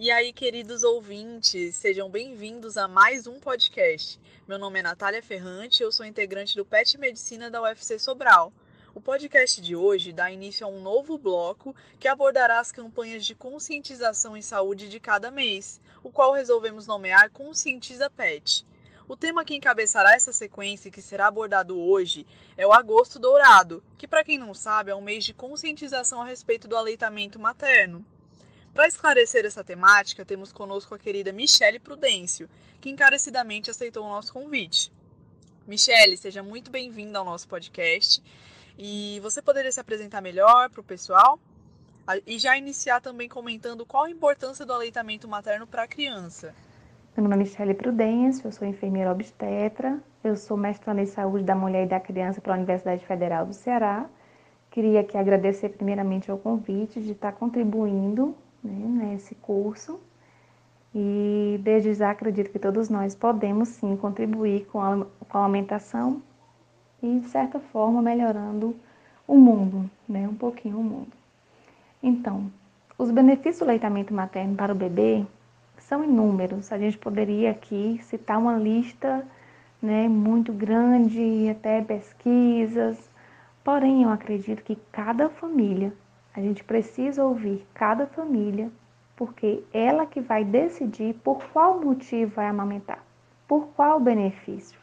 E aí, queridos ouvintes, sejam bem-vindos a mais um podcast. Meu nome é Natália Ferrante, eu sou integrante do PET Medicina da UFC Sobral. O podcast de hoje dá início a um novo bloco que abordará as campanhas de conscientização em saúde de cada mês, o qual resolvemos nomear Conscientiza PET. O tema que encabeçará essa sequência e que será abordado hoje é o Agosto Dourado, que, para quem não sabe, é um mês de conscientização a respeito do aleitamento materno. Para esclarecer essa temática, temos conosco a querida Michele Prudêncio, que encarecidamente aceitou o nosso convite. Michele, seja muito bem-vinda ao nosso podcast. E você poderia se apresentar melhor para o pessoal? E já iniciar também comentando qual a importância do aleitamento materno para a criança. Meu nome é Michele Prudêncio, eu sou enfermeira obstetra, eu sou mestranda em saúde da mulher e da criança pela Universidade Federal do Ceará. Queria aqui agradecer primeiramente ao convite de estar contribuindo né, nesse curso. E desde já acredito que todos nós podemos sim contribuir com a, com a alimentação e, de certa forma, melhorando o mundo, né, um pouquinho o mundo. Então, os benefícios do leitamento materno para o bebê são inúmeros. A gente poderia aqui citar uma lista né, muito grande, até pesquisas. Porém, eu acredito que cada família a gente precisa ouvir cada família, porque ela que vai decidir por qual motivo vai amamentar, por qual benefício.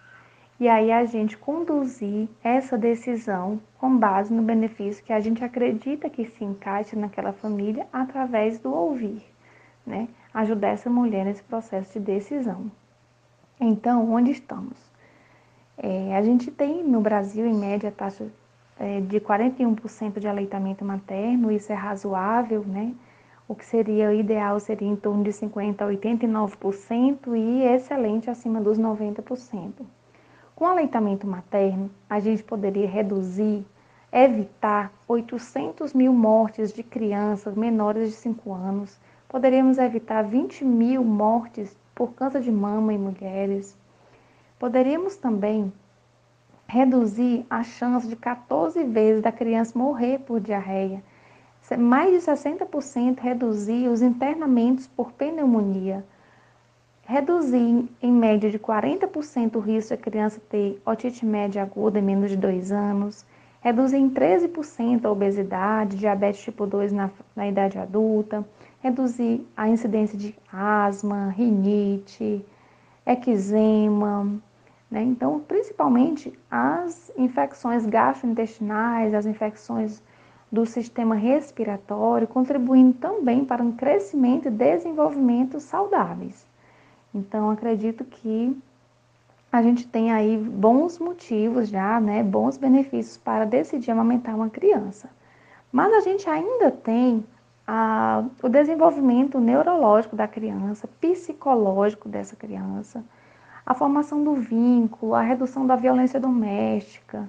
E aí a gente conduzir essa decisão com base no benefício que a gente acredita que se encaixe naquela família através do ouvir, né? Ajudar essa mulher nesse processo de decisão. Então, onde estamos? É, a gente tem no Brasil, em média, a taxa é, de 41% de aleitamento materno, isso é razoável, né? O que seria ideal seria em torno de 50% a 89% e excelente acima dos 90%. Com aleitamento materno, a gente poderia reduzir, evitar 800 mil mortes de crianças menores de 5 anos, poderíamos evitar 20 mil mortes por câncer de mama em mulheres. Poderíamos também reduzir a chance de 14 vezes da criança morrer por diarreia. Mais de 60% reduzir os internamentos por pneumonia. Reduzir em média de 40% o risco de a criança ter otite média aguda em menos de 2 anos. Reduzir em 13% a obesidade, diabetes tipo 2 na, na idade adulta. Reduzir a incidência de asma, rinite, eczema, né? Então, principalmente as infecções gastrointestinais, as infecções do sistema respiratório, contribuindo também para um crescimento e desenvolvimento saudáveis. Então, acredito que a gente tem aí bons motivos já, né, bons benefícios para decidir amamentar uma criança. Mas a gente ainda tem a, o desenvolvimento neurológico da criança, psicológico dessa criança, a formação do vínculo, a redução da violência doméstica,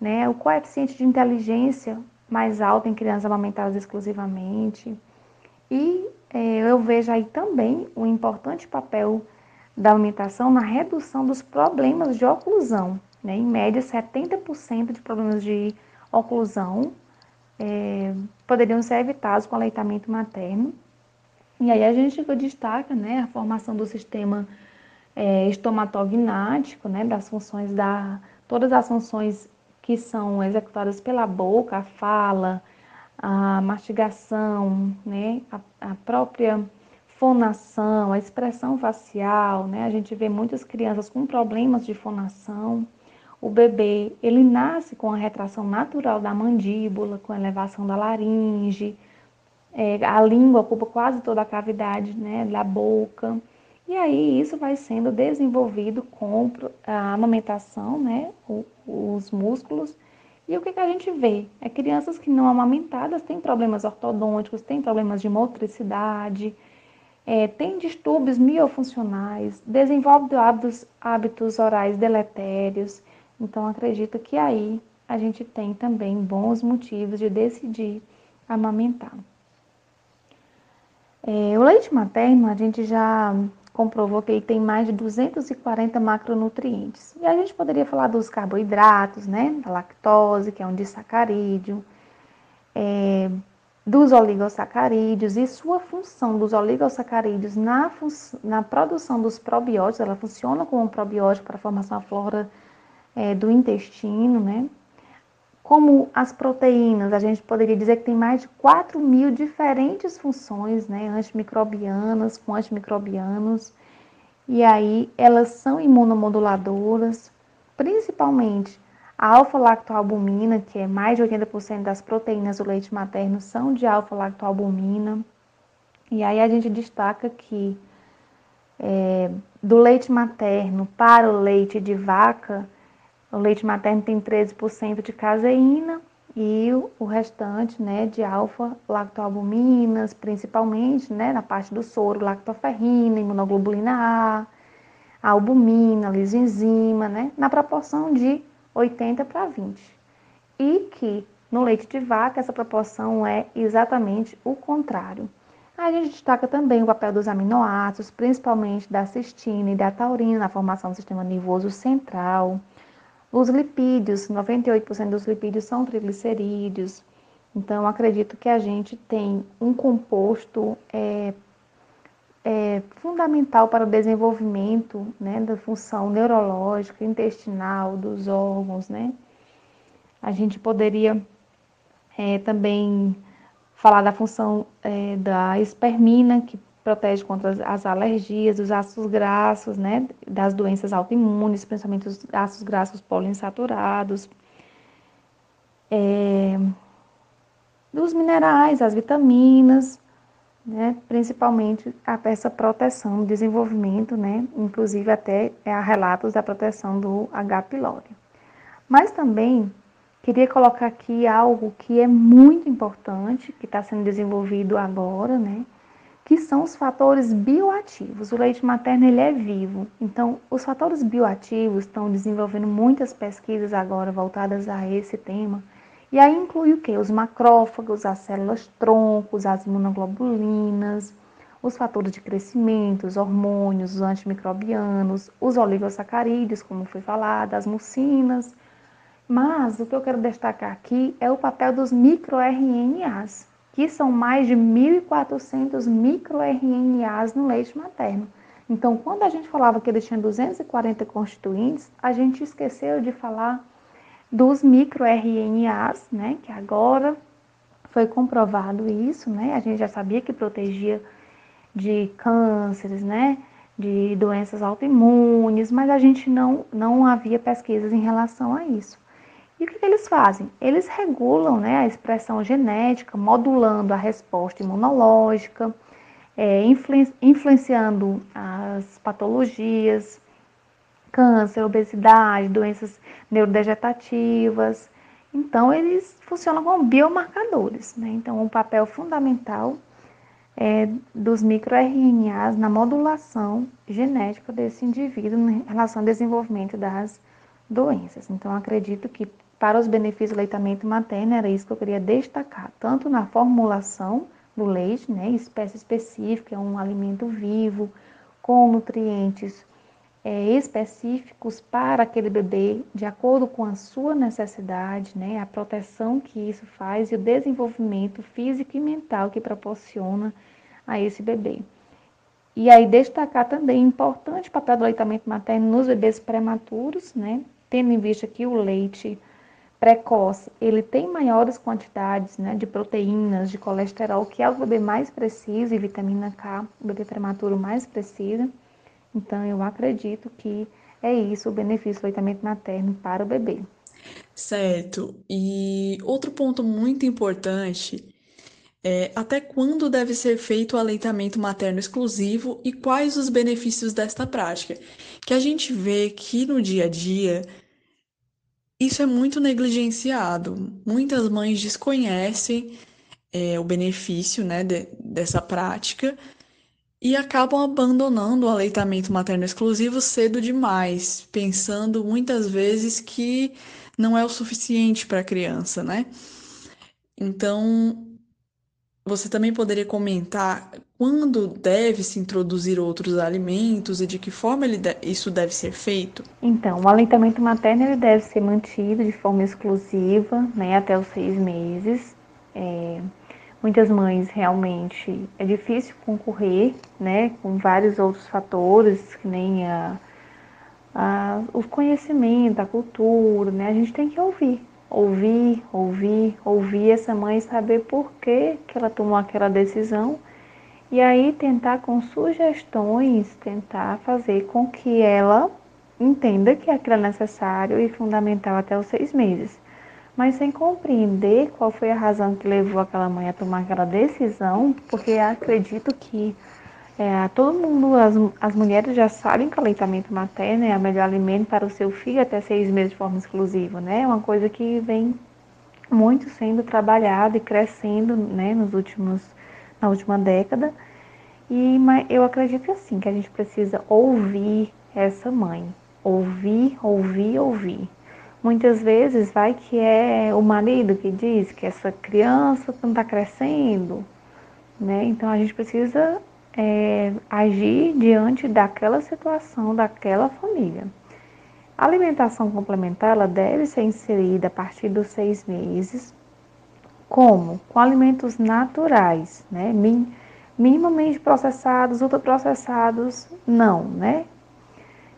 né, o coeficiente de inteligência mais alto em crianças amamentadas exclusivamente. E é, eu vejo aí também o importante papel da alimentação na redução dos problemas de oclusão. Né? Em média, 70% de problemas de oclusão é, poderiam ser evitados com aleitamento materno. E aí a gente destaca né, a formação do sistema é, né, das funções da todas as funções que são executadas pela boca, a fala, a mastigação, né, a, a própria fonação, a expressão facial, né? A gente vê muitas crianças com problemas de fonação. O bebê, ele nasce com a retração natural da mandíbula, com a elevação da laringe, é, a língua ocupa quase toda a cavidade né, da boca. E aí isso vai sendo desenvolvido com a amamentação, né, os músculos. E o que, que a gente vê? É crianças que não amamentadas têm problemas ortodônticos, têm problemas de motricidade, é, têm distúrbios miofuncionais, desenvolvem hábitos, hábitos orais deletérios. Então acredito que aí a gente tem também bons motivos de decidir amamentar. É, o leite materno, a gente já comprovou que ele tem mais de 240 macronutrientes. E a gente poderia falar dos carboidratos, né? Da lactose, que é um disacarídeo. É, dos oligosacarídeos e sua função dos oligosacarídeos na, na produção dos probióticos, ela funciona como um probiótico para a formação da flora é, do intestino, né? Como as proteínas, a gente poderia dizer que tem mais de 4 mil diferentes funções, né? Antimicrobianas, com antimicrobianos. E aí elas são imunomoduladoras, principalmente a alfa-lactoalbumina, que é mais de 80% das proteínas do leite materno são de alfa-lactoalbumina. E aí a gente destaca que é, do leite materno para o leite de vaca, o leite materno tem 13% de caseína e o restante, né, de alfa-lactoalbuminas, principalmente, né, na parte do soro, lactoferrina, imunoglobulina A, albumina, lisenzima, né, na proporção de 80 para 20. E que no leite de vaca essa proporção é exatamente o contrário. A gente destaca também o papel dos aminoácidos, principalmente da cistina e da taurina na formação do sistema nervoso central. Os lipídios, 98% dos lipídios são triglicerídeos. Então, acredito que a gente tem um composto é, é, fundamental para o desenvolvimento né, da função neurológica, intestinal, dos órgãos. Né? A gente poderia é, também falar da função é, da espermina, que protege contra as alergias, dos ácidos graxos, né, das doenças autoimunes, principalmente os ácidos graxos poliinsaturados, é, dos minerais, as vitaminas, né, principalmente a essa proteção, desenvolvimento, né, inclusive até há relatos da proteção do H. pylori. Mas também queria colocar aqui algo que é muito importante, que está sendo desenvolvido agora, né, que são os fatores bioativos. O leite materno ele é vivo, então os fatores bioativos estão desenvolvendo muitas pesquisas agora voltadas a esse tema e aí inclui o que? Os macrófagos, as células troncos, as imunoglobulinas, os fatores de crescimento, os hormônios, os antimicrobianos, os oligosacarídeos, como foi falado, as mucinas. Mas o que eu quero destacar aqui é o papel dos microRNAs, que são mais de 1.400 microRNAs no leite materno. Então, quando a gente falava que ele tinha 240 constituintes, a gente esqueceu de falar dos microRNAs, né, que agora foi comprovado isso, né? A gente já sabia que protegia de cânceres, né, de doenças autoimunes, mas a gente não não havia pesquisas em relação a isso. E o que, que eles fazem? Eles regulam, né, a expressão genética, modulando a resposta imunológica, é, influenciando as patologias, câncer, obesidade, doenças neurodegenerativas. Então, eles funcionam como biomarcadores. Né? Então, um papel fundamental é, dos microRNAs na modulação genética desse indivíduo em relação ao desenvolvimento das doenças. Então, acredito que para os benefícios do leitamento materno era isso que eu queria destacar, tanto na formulação do leite, né, espécie específica, é um alimento vivo, com nutrientes é, específicos para aquele bebê, de acordo com a sua necessidade, né, a proteção que isso faz e o desenvolvimento físico e mental que proporciona a esse bebê. E aí destacar também o importante papel do leitamento materno nos bebês prematuros, né, tendo em vista que o leite precoce, ele tem maiores quantidades né, de proteínas, de colesterol, que é o bebê mais precisa, e vitamina K, o bebê prematuro mais precisa. Então, eu acredito que é isso o benefício do leitamento materno para o bebê. Certo. E outro ponto muito importante é até quando deve ser feito o aleitamento materno exclusivo e quais os benefícios desta prática? Que a gente vê que no dia a dia isso é muito negligenciado. Muitas mães desconhecem é, o benefício né, de, dessa prática e acabam abandonando o aleitamento materno exclusivo cedo demais, pensando muitas vezes que não é o suficiente para a criança, né? Então, você também poderia comentar quando deve se introduzir outros alimentos e de que forma de isso deve ser feito? Então, o aleitamento materno ele deve ser mantido de forma exclusiva né, até os seis meses. É, Muitas mães realmente é difícil concorrer, né, com vários outros fatores, que nem a, a, o conhecimento, a cultura, né? A gente tem que ouvir, ouvir, ouvir, ouvir essa mãe saber por que, que ela tomou aquela decisão e aí tentar com sugestões, tentar fazer com que ela entenda que aquilo é necessário e fundamental até os seis meses. Mas sem compreender qual foi a razão que levou aquela mãe a tomar aquela decisão, porque acredito que é, todo mundo, as, as mulheres já sabem que o aleitamento materno é o melhor alimento para o seu filho até seis meses de forma exclusiva, né? É uma coisa que vem muito sendo trabalhada e crescendo, né, nos últimos, na última década. E eu acredito assim, que a gente precisa ouvir essa mãe, ouvir, ouvir, ouvir. Muitas vezes vai que é o marido que diz que essa criança não está crescendo, né? Então a gente precisa é, agir diante daquela situação, daquela família. A alimentação complementar ela deve ser inserida a partir dos seis meses. Como? Com alimentos naturais, né? Min, minimamente processados, ultraprocessados, não, né?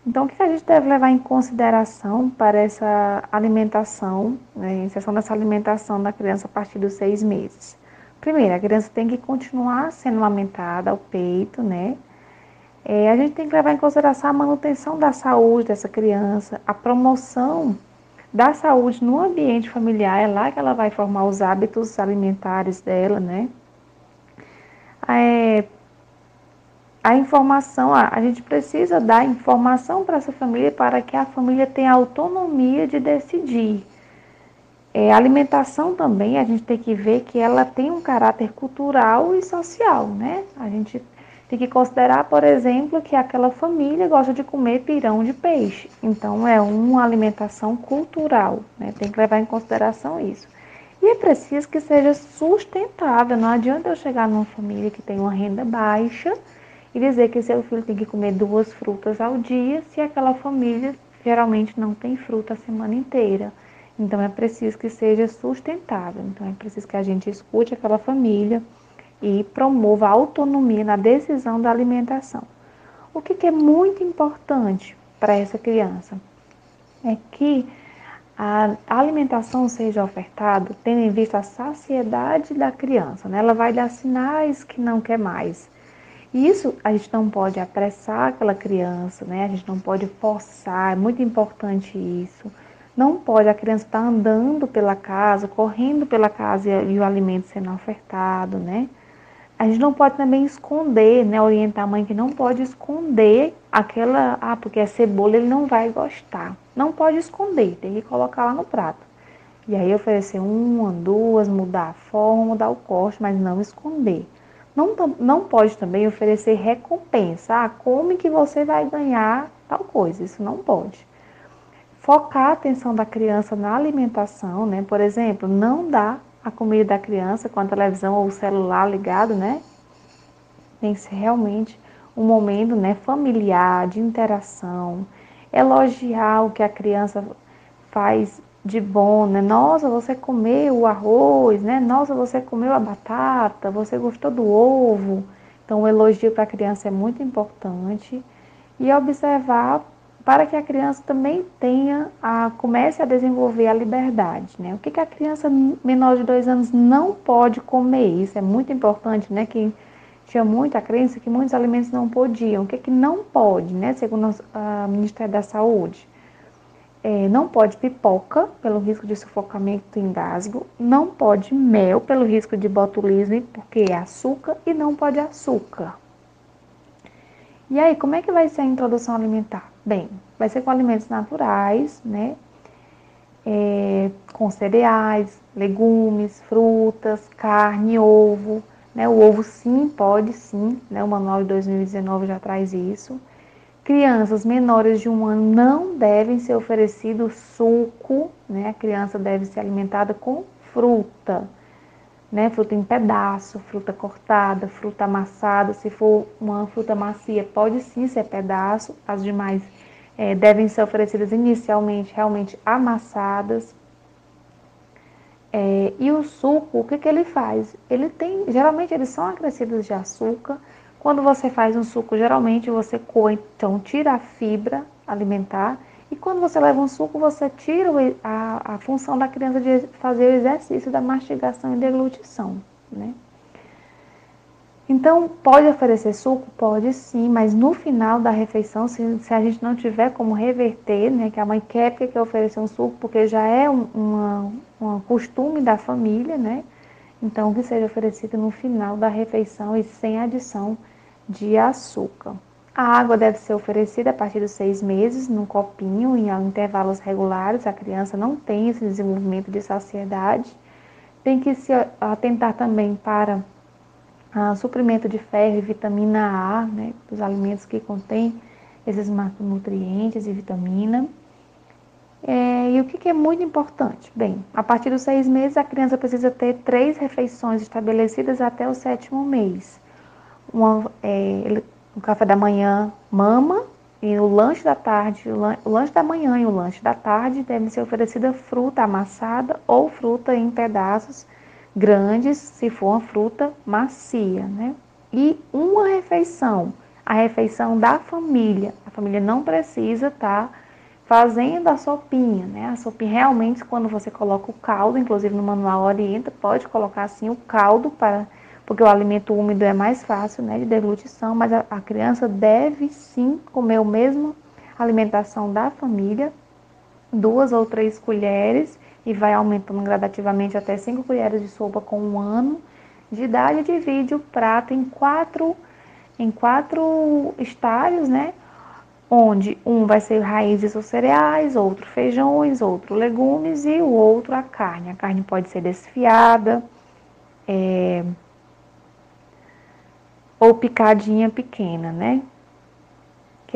Então, o que a gente deve levar em consideração para essa alimentação, né, inserção dessa alimentação da criança a partir dos seis meses? Primeiro, a criança tem que continuar sendo amamentada ao peito, né? É, a gente tem que levar em consideração a manutenção da saúde dessa criança, a promoção da saúde no ambiente familiar, é lá que ela vai formar os hábitos alimentares dela, né? É, a informação, a, a gente precisa dar informação para essa família para que a família tenha autonomia de decidir é, alimentação também, a gente tem que ver que ela tem um caráter cultural e social, né? A gente tem que considerar, por exemplo, que aquela família gosta de comer pirão de peixe. Então, é uma alimentação cultural, né? Tem que levar em consideração isso. E é preciso que seja sustentável. Não adianta eu chegar numa família que tem uma renda baixa e dizer que seu filho tem que comer duas frutas ao dia, se aquela família geralmente não tem fruta a semana inteira. Então é preciso que seja sustentável. Então é preciso que a gente escute aquela família e promova a autonomia na decisão da alimentação. O que, que é muito importante para essa criança é que a alimentação seja ofertada tendo em vista a saciedade da criança. Né? Ela vai dar sinais que não quer mais. Isso a gente não pode apressar aquela criança, né? A gente não pode forçar, é muito importante isso. Não pode a criança estar tá andando pela casa, correndo pela casa e, o alimento sendo ofertado, né? A gente não pode também esconder, né? Orientar a mãe que não pode esconder aquela, ah, porque é cebola, ele não vai gostar. Não pode esconder, tem que colocar lá no prato. E aí oferecer uma, duas, mudar a forma, mudar o corte, mas não esconder. Não, não pode também oferecer recompensa. Ah, come que você vai ganhar tal coisa. Isso não pode focar a atenção da criança na alimentação, né? Por exemplo, não dar a comida da criança com a televisão ou o celular ligado, né? Tem que ser realmente um momento, né, familiar, de interação, elogiar o que a criança faz de bom, né? Nossa, você comeu o arroz, né? Nossa, você comeu a batata, você gostou do ovo. Então, o elogio para a criança é muito importante. E observar para que a criança também tenha a, comece a desenvolver a liberdade. Né? O que, que a criança menor de dois anos não pode comer? Isso é muito importante, né? Que tinha muita crença que muitos alimentos não podiam. O que, que não pode, né? Segundo o Ministério da Saúde. É, não pode pipoca, pelo risco de sufocamento e engasgo. Não pode mel, pelo risco de botulismo, porque é açúcar. E não pode açúcar. E aí, como é que vai ser a introdução alimentar? Bem, vai ser com alimentos naturais, né? É, com cereais, legumes, frutas, carne, ovo. Né? O ovo sim, pode sim, né? o manual de 2019 já traz isso. Crianças menores de um ano não devem ser oferecido suco, né? A criança deve ser alimentada com fruta, né? Fruta em pedaço, fruta cortada, fruta amassada. Se for uma fruta macia, pode sim ser pedaço. As demais é, devem ser oferecidas inicialmente realmente amassadas. É, e o suco, o que, que ele faz? Ele tem, geralmente eles são acrescidos de açúcar. Quando você faz um suco, geralmente você coa, então tira a fibra alimentar. E quando você leva um suco, você tira a, a função da criança de fazer o exercício da mastigação e deglutição, né? Então, pode oferecer suco? Pode sim, mas no final da refeição, se, se a gente não tiver como reverter, né, que a mãe quer porque quer oferecer um suco, porque já é um uma, uma costume da família, né? Então, que seja oferecido no final da refeição e sem adição de açúcar. A água deve ser oferecida a partir dos seis meses, num copinho, em intervalos regulares. A criança não tem esse desenvolvimento de saciedade. Tem que se atentar também para ah, suprimento de ferro e vitamina A, né, dos alimentos que contêm esses macronutrientes e vitamina. É, e o que, que, é muito importante? Bem, a partir dos seis meses, a criança precisa ter três refeições estabelecidas até o sétimo mês. Uma, é, o café da manhã, mama, e o lanche da tarde, o lanche da manhã e o lanche da tarde devem ser oferecida fruta amassada ou fruta em pedaços grandes, se for uma fruta macia, né? E uma refeição, a refeição da família. A família não precisa estar tá fazendo a sopinha, né? A sopinha realmente quando você coloca o caldo, inclusive no manual orienta, pode colocar assim o caldo para porque o alimento úmido é mais fácil, né, de deglutição, mas a, a criança deve sim comer o mesmo alimentação da família, duas ou três colheres e vai aumentando gradativamente até 5 colheres de sopa com um ano de idade. Divide o prato em quatro, em quatro estágios, né? Onde um vai ser raízes ou cereais, outro feijões, outro legumes e o outro a carne. A carne pode ser desfiada, é, ou picadinha pequena, né?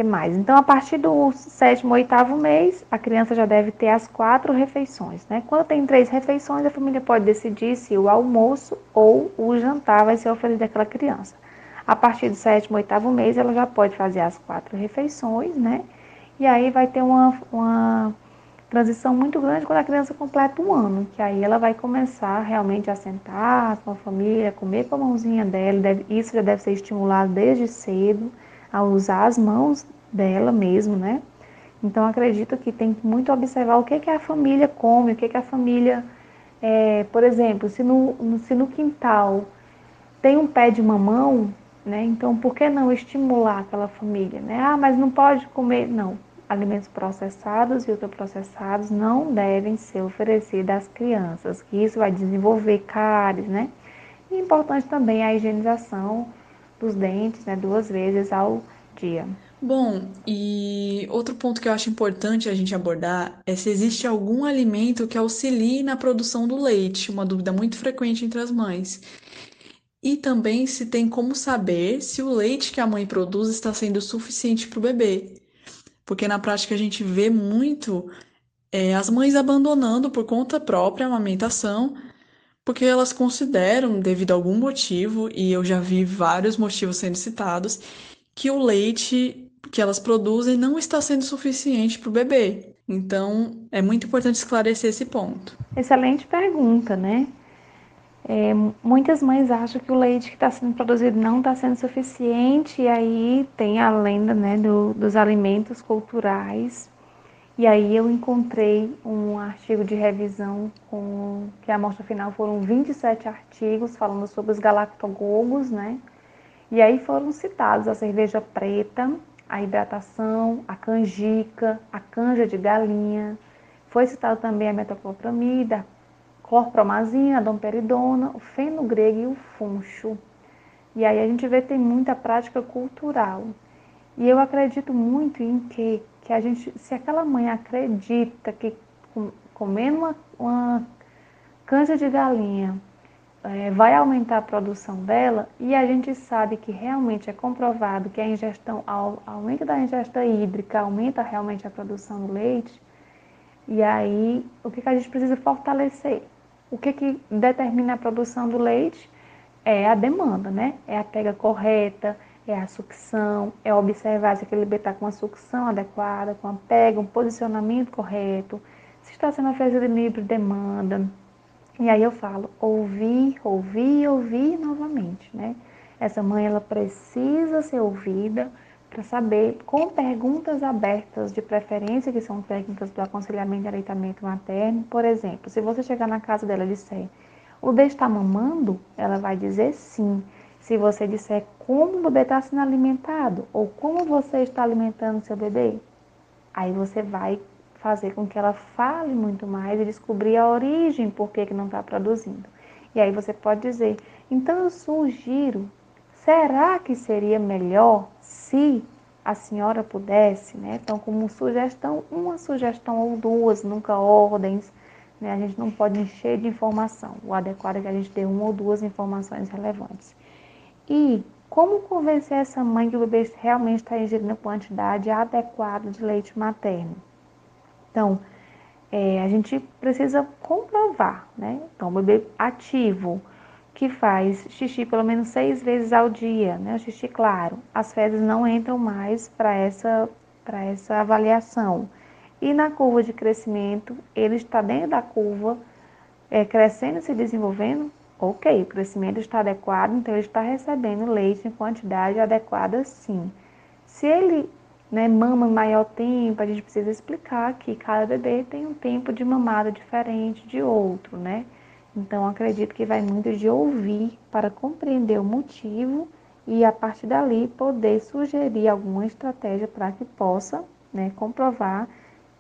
Que mais? Então, a partir do sétimo, oitavo mês, a criança já deve ter as quatro refeições, né? Quando tem três refeições, a família pode decidir se o almoço ou o jantar vai ser oferecido àquela criança. A partir do sétimo, oitavo mês, ela já pode fazer as quatro refeições, né? E aí vai ter uma, uma transição muito grande quando a criança completa um ano, que aí ela vai começar realmente a sentar com a família, comer com a mãozinha dela, deve, isso já deve ser estimulado desde cedo a usar as mãos dela mesmo, né? Então acredito que tem que muito observar o que, que a família come, o que, que a família, é, por exemplo, se no, se no quintal tem um pé de mamão, né? Então por que não estimular aquela família, né? Ah, mas não pode comer, não. Alimentos processados e ultraprocessados não devem ser oferecidos às crianças, que isso vai desenvolver cáries, né? E importante também a higienização dos dentes, né, duas vezes ao dia. Bom, e outro ponto que eu acho importante a gente abordar é se existe algum alimento que auxilie na produção do leite, uma dúvida muito frequente entre as mães. E também se tem como saber se o leite que a mãe produz está sendo suficiente para o bebê. Porque na prática a gente vê muito é, as mães abandonando por conta própria a amamentação porque elas consideram, devido a algum motivo, e eu já vi vários motivos sendo citados, que o leite que elas produzem não está sendo suficiente para o bebê. Então, é muito importante esclarecer esse ponto. Excelente pergunta, né? É, muitas mães acham que o leite que está sendo produzido não está sendo suficiente, e aí tem a lenda né, do, dos alimentos culturais e aí eu encontrei um artigo de revisão com que a amostra final foram 27 artigos falando sobre os galactogogos, né? E aí foram citados a cerveja preta, a hidratação, a canjica, a canja de galinha. Foi citado também a metoclopramida, a clorpromazina, a domperidona, o fenogrego e o funcho. E aí a gente vê que tem muita prática cultural. E eu acredito muito em que que a gente, se aquela mãe acredita que comendo uma, uma canja de galinha é, vai aumentar a produção dela, e a gente sabe que realmente é comprovado que a ingestão, aumento da ingestão hídrica aumenta realmente a produção do leite, e aí o que, que a gente precisa fortalecer? O que, que determina a produção do leite? É a demanda, né? É a pega correta, é a sucção, é observar se aquele bebê está com a sucção adequada, com a pega, um posicionamento correto, se está sendo oferecido livre demanda. E aí eu falo, ouvir, ouvir, ouvir novamente, né? Essa mãe, ela precisa ser ouvida para saber, com perguntas abertas, de preferência, que são técnicas do aconselhamento e aleitamento materno. Por exemplo, se você chegar na casa dela e disser, o bebê está mamando? Ela vai dizer sim. Se você disser como o bebê está sendo alimentado ou como você está alimentando seu bebê, aí você vai fazer com que ela fale muito mais e descobrir a origem por que, não está produzindo. E aí você pode dizer, então eu sugiro, será que seria melhor se a senhora pudesse, né? Então, como sugestão, uma sugestão ou duas, nunca ordens, né? A gente não pode encher de informação. O adequado é que a gente dê uma ou duas informações relevantes. E como convencer essa mãe que o bebê realmente está ingerindo quantidade adequada de leite materno? Então, é, a gente precisa comprovar, né? Então, o bebê ativo que faz xixi pelo menos seis vezes ao dia, né? O xixi claro, as fezes não entram mais para essa para essa avaliação. E na curva de crescimento, ele está dentro da curva, é, crescendo e se desenvolvendo. Ok, o crescimento está adequado, então ele está recebendo leite em quantidade adequada, sim. Se ele né, mama maior tempo, a gente precisa explicar que cada bebê tem um tempo de mamada diferente de outro, né? Então acredito que vai muito de ouvir para compreender o motivo e a partir dali poder sugerir alguma estratégia para que possa né, comprovar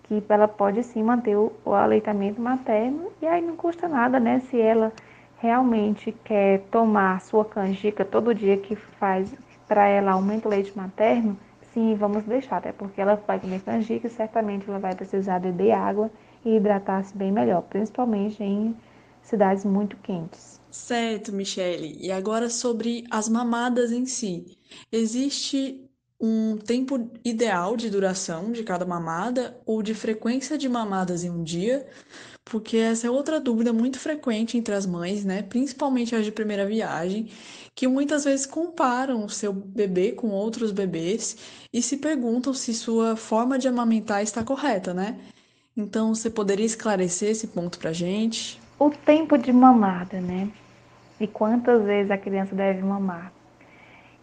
que ela pode sim manter o, o aleitamento materno e aí não custa nada, né? Se ela realmente quer tomar sua canjica todo dia que faz para ela aumenta o leite materno, sim, vamos deixar, até porque ela vai comer canjica e certamente ela vai precisar beber água e hidratar-se bem melhor, principalmente em cidades muito quentes. Certo, Michele. E agora sobre as mamadas em si. Existe um tempo ideal de duração de cada mamada ou de frequência de mamadas em um dia? Porque essa é outra dúvida muito frequente entre as mães, né? Principalmente as de primeira viagem, que muitas vezes comparam o seu bebê com outros bebês e se perguntam se sua forma de amamentar está correta, né? Então, você poderia esclarecer esse ponto pra gente? O tempo de mamada, né? E quantas vezes a criança deve mamar?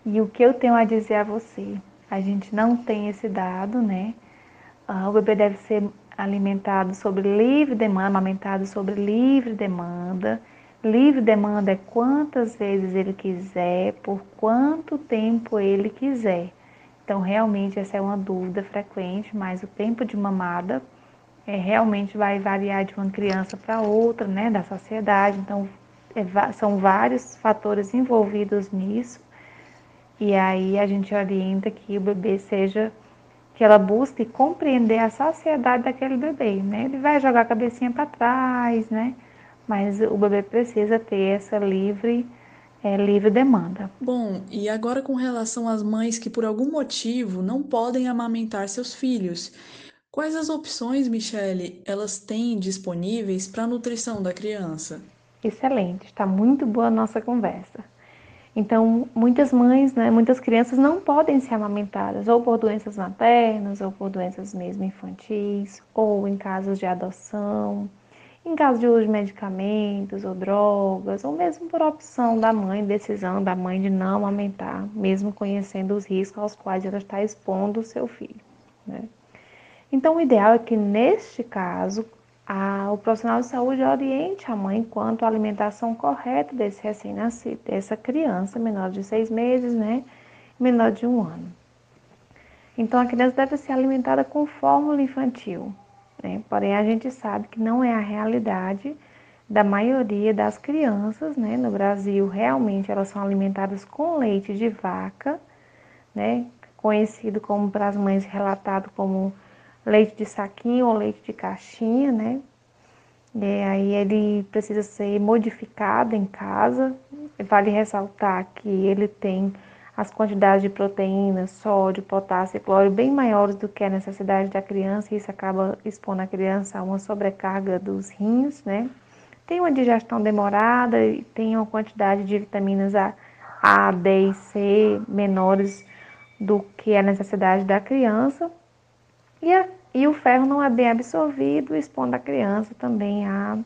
E o que eu tenho a dizer a você? A gente não tem esse dado, né? Ah, o bebê deve ser alimentado sobre livre demanda, amamentado sobre livre demanda. Livre demanda é quantas vezes ele quiser, por quanto tempo ele quiser. Então, realmente, essa é uma dúvida frequente, mas o tempo de mamada é, realmente vai variar de uma criança para outra, né, da sociedade. Então, é, são vários fatores envolvidos nisso. E aí a gente orienta que o bebê seja que ela busque compreender a saciedade daquele bebê, né? Ele vai jogar a cabecinha para trás, né? Mas o bebê precisa ter essa livre é, livre demanda. Bom, e agora com relação às mães que por algum motivo não podem amamentar seus filhos, quais as opções, Michele, elas têm disponíveis para a nutrição da criança? Excelente, está muito boa a nossa conversa. Então, muitas mães, né, muitas crianças não podem ser amamentadas, ou por doenças maternas, ou por doenças mesmo infantis, ou em casos de adoção, em caso de uso de medicamentos ou drogas, ou mesmo por opção da mãe, decisão da mãe de não amamentar, mesmo conhecendo os riscos aos quais ela está expondo o seu filho. Né? Então, o ideal é que, neste caso, a, o profissional de saúde oriente a mãe quanto à alimentação correta desse recém-nascido, dessa criança menor de seis meses, né, menor de um ano. Então, a criança deve ser alimentada com fórmula infantil, né? porém a gente sabe que não é a realidade da maioria das crianças, né? No Brasil, realmente elas são alimentadas com leite de vaca, né? Conhecido como para as mães relatado como leite de saquinho ou leite de caixinha, né? E aí ele precisa ser modificado em casa. Vale ressaltar que ele tem as quantidades de proteínas, sódio, potássio e cloro bem maiores do que a necessidade da criança, e isso acaba expondo a criança a uma sobrecarga dos rins, né? Tem uma digestão demorada e tem uma quantidade de vitaminas A, A, D e C menores do que a necessidade da criança. E, a, e o ferro não é bem absorvido, expondo a criança também a,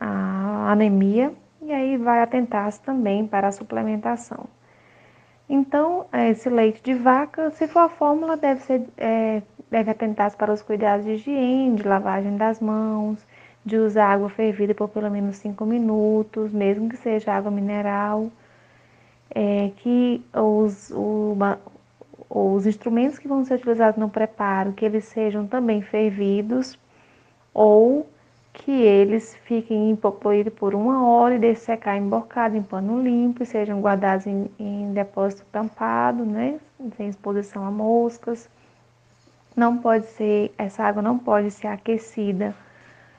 a anemia e aí vai atentar-se também para a suplementação. Então, esse leite de vaca, se for a fórmula, deve, ser, é, deve atentar-se para os cuidados de higiene, de lavagem das mãos, de usar água fervida por pelo menos 5 minutos, mesmo que seja água mineral, é, que os, o, os instrumentos que vão ser utilizados no preparo, que eles sejam também fervidos ou que eles fiquem em popoeira por uma hora e deixem secar embocado em pano limpo e sejam guardados em, em depósito tampado, né, sem exposição a moscas. Não pode ser, essa água não pode ser aquecida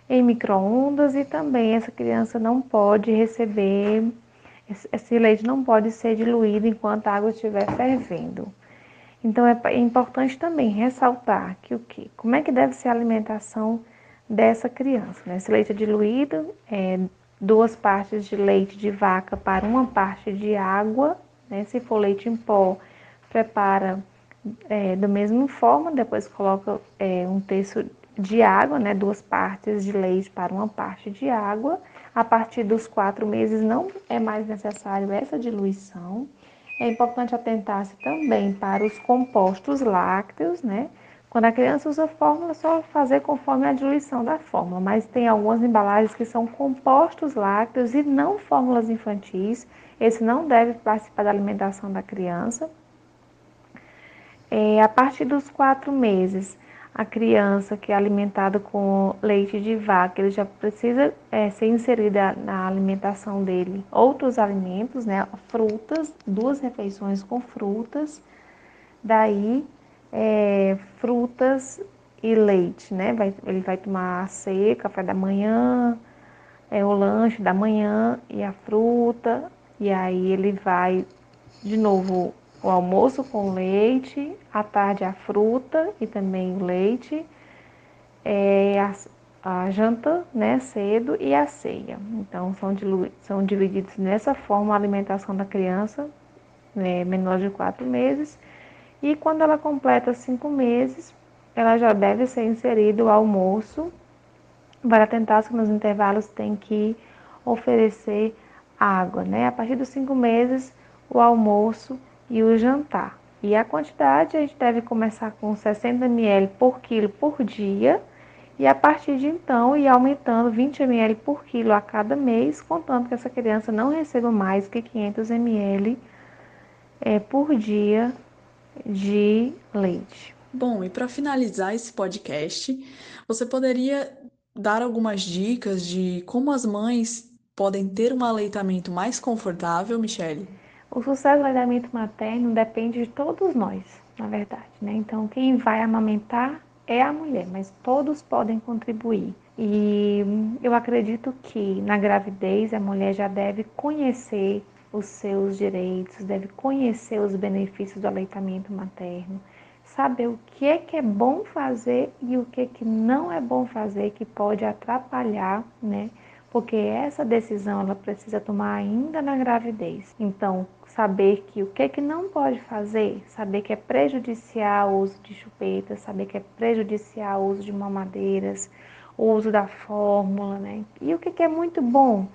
em microondas e também essa criança não pode receber, esse leite não pode ser diluído enquanto a água estiver fervendo. Então é importante também ressaltar que o que, como é que deve ser a alimentação dessa criança. Né? Esse leite é diluído é duas partes de leite de vaca para uma parte de água. Né? Se for leite em pó, prepara é, da mesma forma, depois coloca é, um terço de água, né? duas partes de leite para uma parte de água. A partir dos quatro meses não é mais necessário essa diluição. É importante atentar-se também para os compostos lácteos, né? Quando a criança usa fórmula, só fazer conforme a diluição da fórmula, mas tem algumas embalagens que são compostos lácteos e não fórmulas infantis. Esse não deve participar da alimentação da criança. É, a partir dos quatro meses, a criança que é alimentada com leite de vaca, ele já precisa é, ser inserida na alimentação dele outros alimentos, né? Frutas, duas refeições com frutas. Daí é, frutas e leite, né? Vai, ele vai tomar ceia, café da manhã, é, o lanche da manhã e a fruta, e aí ele vai de novo o almoço com leite, à tarde a fruta e também o leite, é, a, a, janta né, cedo e a ceia. Então são, são divididos nessa forma a alimentação da criança, né, menor de quatro meses, e quando ela completa cinco meses, ela já deve ser inserido o almoço. Para tentar que nos intervalos tem que oferecer água, né? A partir dos cinco meses, o almoço e o jantar. E a quantidade a gente deve começar com 60 ml por quilo por dia e a partir de então ir aumentando 20 ml por quilo a cada mês, contando que essa criança não receba mais que 500 ml é, por dia de leite. Bom, e para finalizar esse podcast, você poderia dar algumas dicas de como as mães podem ter um aleitamento mais confortável, Michele? O sucesso do aleitamento materno depende de todos nós, na verdade, né? Então, quem vai amamentar é a mulher, mas todos podem contribuir. E eu acredito que na gravidez a mulher já deve conhecer os seus direitos, deve conhecer os benefícios do aleitamento materno, saber o que é que é bom fazer e o que é que não é bom fazer que pode atrapalhar, né? Porque essa decisão ela precisa tomar ainda na gravidez. Então, saber que o que é que não pode fazer, saber que é prejudicial o uso de chupetas, saber que é prejudicial o uso de mamadeiras, o uso da fórmula, né? E o que, que é muito bom,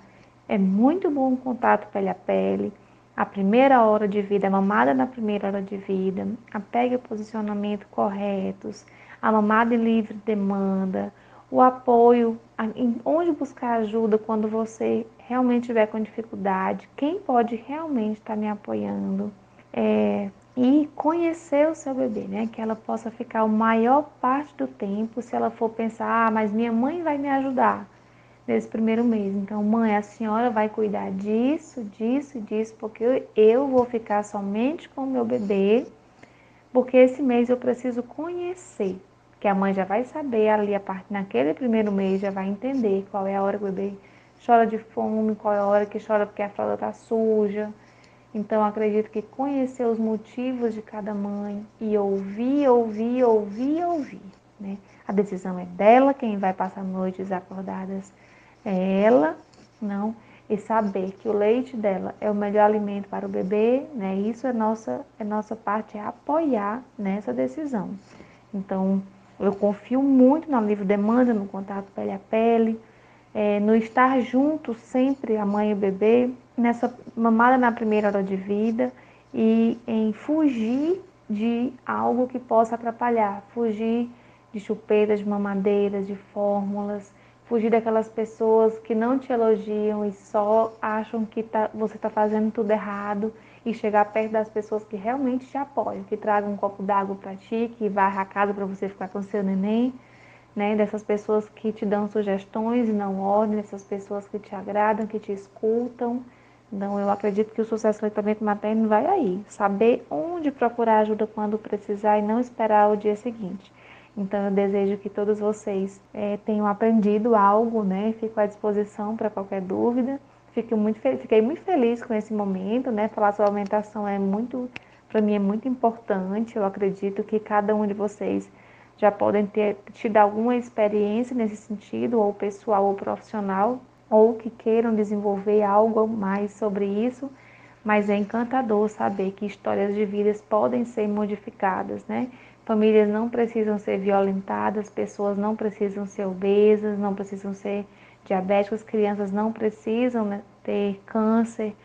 é muito bom o contato pele a pele, a primeira hora de vida, a mamada na primeira hora de vida, a pega e posicionamento corretos, a mamada em livre demanda, o apoio, onde buscar ajuda quando você realmente estiver com dificuldade, quem pode realmente estar me apoiando. É, e conhecer o seu bebê, né? Que ela possa ficar a maior parte do tempo, se ela for pensar, ah, mas minha mãe vai me ajudar nesse primeiro mês. Então, mãe, a senhora vai cuidar disso, disso, disso, porque eu vou ficar somente com o meu bebê, porque esse mês eu preciso conhecer, que a mãe já vai saber ali a parte naquele primeiro mês já vai entender qual é a hora que o bebê chora de fome, qual é a hora que chora porque a fralda está suja. Então, acredito que conhecer os motivos de cada mãe e ouvir, ouvir, ouvir, ouvir. Né? A decisão é dela, quem vai passar noites acordadas é ela, não, e saber que o leite dela é o melhor alimento para o bebê, né? Isso é nossa, é nossa parte, é apoiar nessa decisão. Então, eu confio muito no livre demanda, no contato pele a pele, é, no estar junto sempre, a mãe e o bebê, nessa mamada na primeira hora de vida e em fugir de algo que possa atrapalhar, fugir de chupeiras, de mamadeiras, de fórmulas, fugir daquelas pessoas que não te elogiam e só acham que tá, você está fazendo tudo errado e chegar perto das pessoas que realmente te apoiam, que tragam um copo d'água para ti, que varra a casa para você ficar com seu neném, né? Dessas pessoas que te dão sugestões e não ordem, dessas pessoas que te agradam, que te escutam. Então, eu acredito que o sucesso do leitamento materno vai aí. Saber onde procurar ajuda quando precisar e não esperar o dia seguinte. Então, eu desejo que todos vocês é, tenham aprendido algo, né? Fico à disposição para qualquer dúvida. Fiquei muito, fiquei muito feliz com esse momento, né? Falar sobre alimentação é muito, para mim é muito importante. Eu acredito que cada um de vocês já podem ter tido alguma experiência nesse sentido, ou pessoal ou profissional, ou que queiram desenvolver algo mais sobre isso. Mas é encantador saber que histórias de vidas podem ser modificadas, né? Famílias não precisam ser violentadas, pessoas não precisam ser obesas, não precisam ser diabéticos, crianças não precisam né, ter câncer,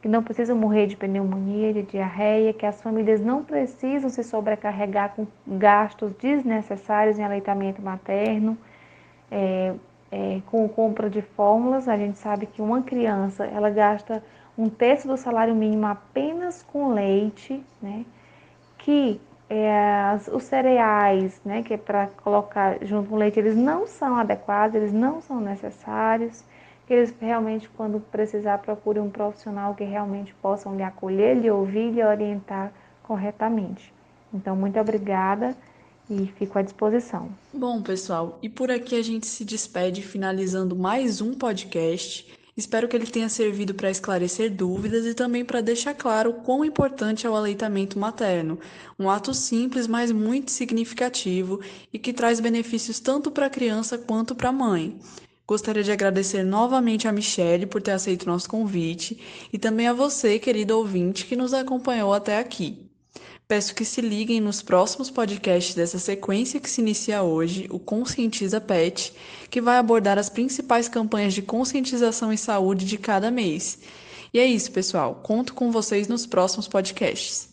que não precisam morrer de pneumonia, de diarreia, que as famílias não precisam se sobrecarregar com gastos desnecessários em aleitamento materno, é, é, com compra de fórmulas. A gente sabe que uma criança ela gasta um terço do salário mínimo apenas com leite, né? Que é, os cereais, né, que é para colocar junto com o leite, eles não são adequados, eles não são necessários, que eles realmente, quando precisar, procurem um profissional que realmente possam lhe acolher, lhe ouvir lhe orientar corretamente. Então, muito obrigada e fico à disposição. Bom, pessoal, e por aqui a gente se despede finalizando mais um podcast. Espero que ele tenha servido para esclarecer dúvidas e também para deixar claro quão importante é o aleitamento materno, um ato simples, mas muito significativo e que traz benefícios tanto para a criança quanto para a mãe. Gostaria de agradecer novamente a Michelle por ter aceito nosso convite e também a você, querido ouvinte, que nos acompanhou até aqui. Peço que se liguem nos próximos podcasts dessa sequência que se inicia hoje, o Conscientiza Pet, que vai abordar as principais campanhas de conscientização e saúde de cada mês. E é isso, pessoal. Conto com vocês nos próximos podcasts.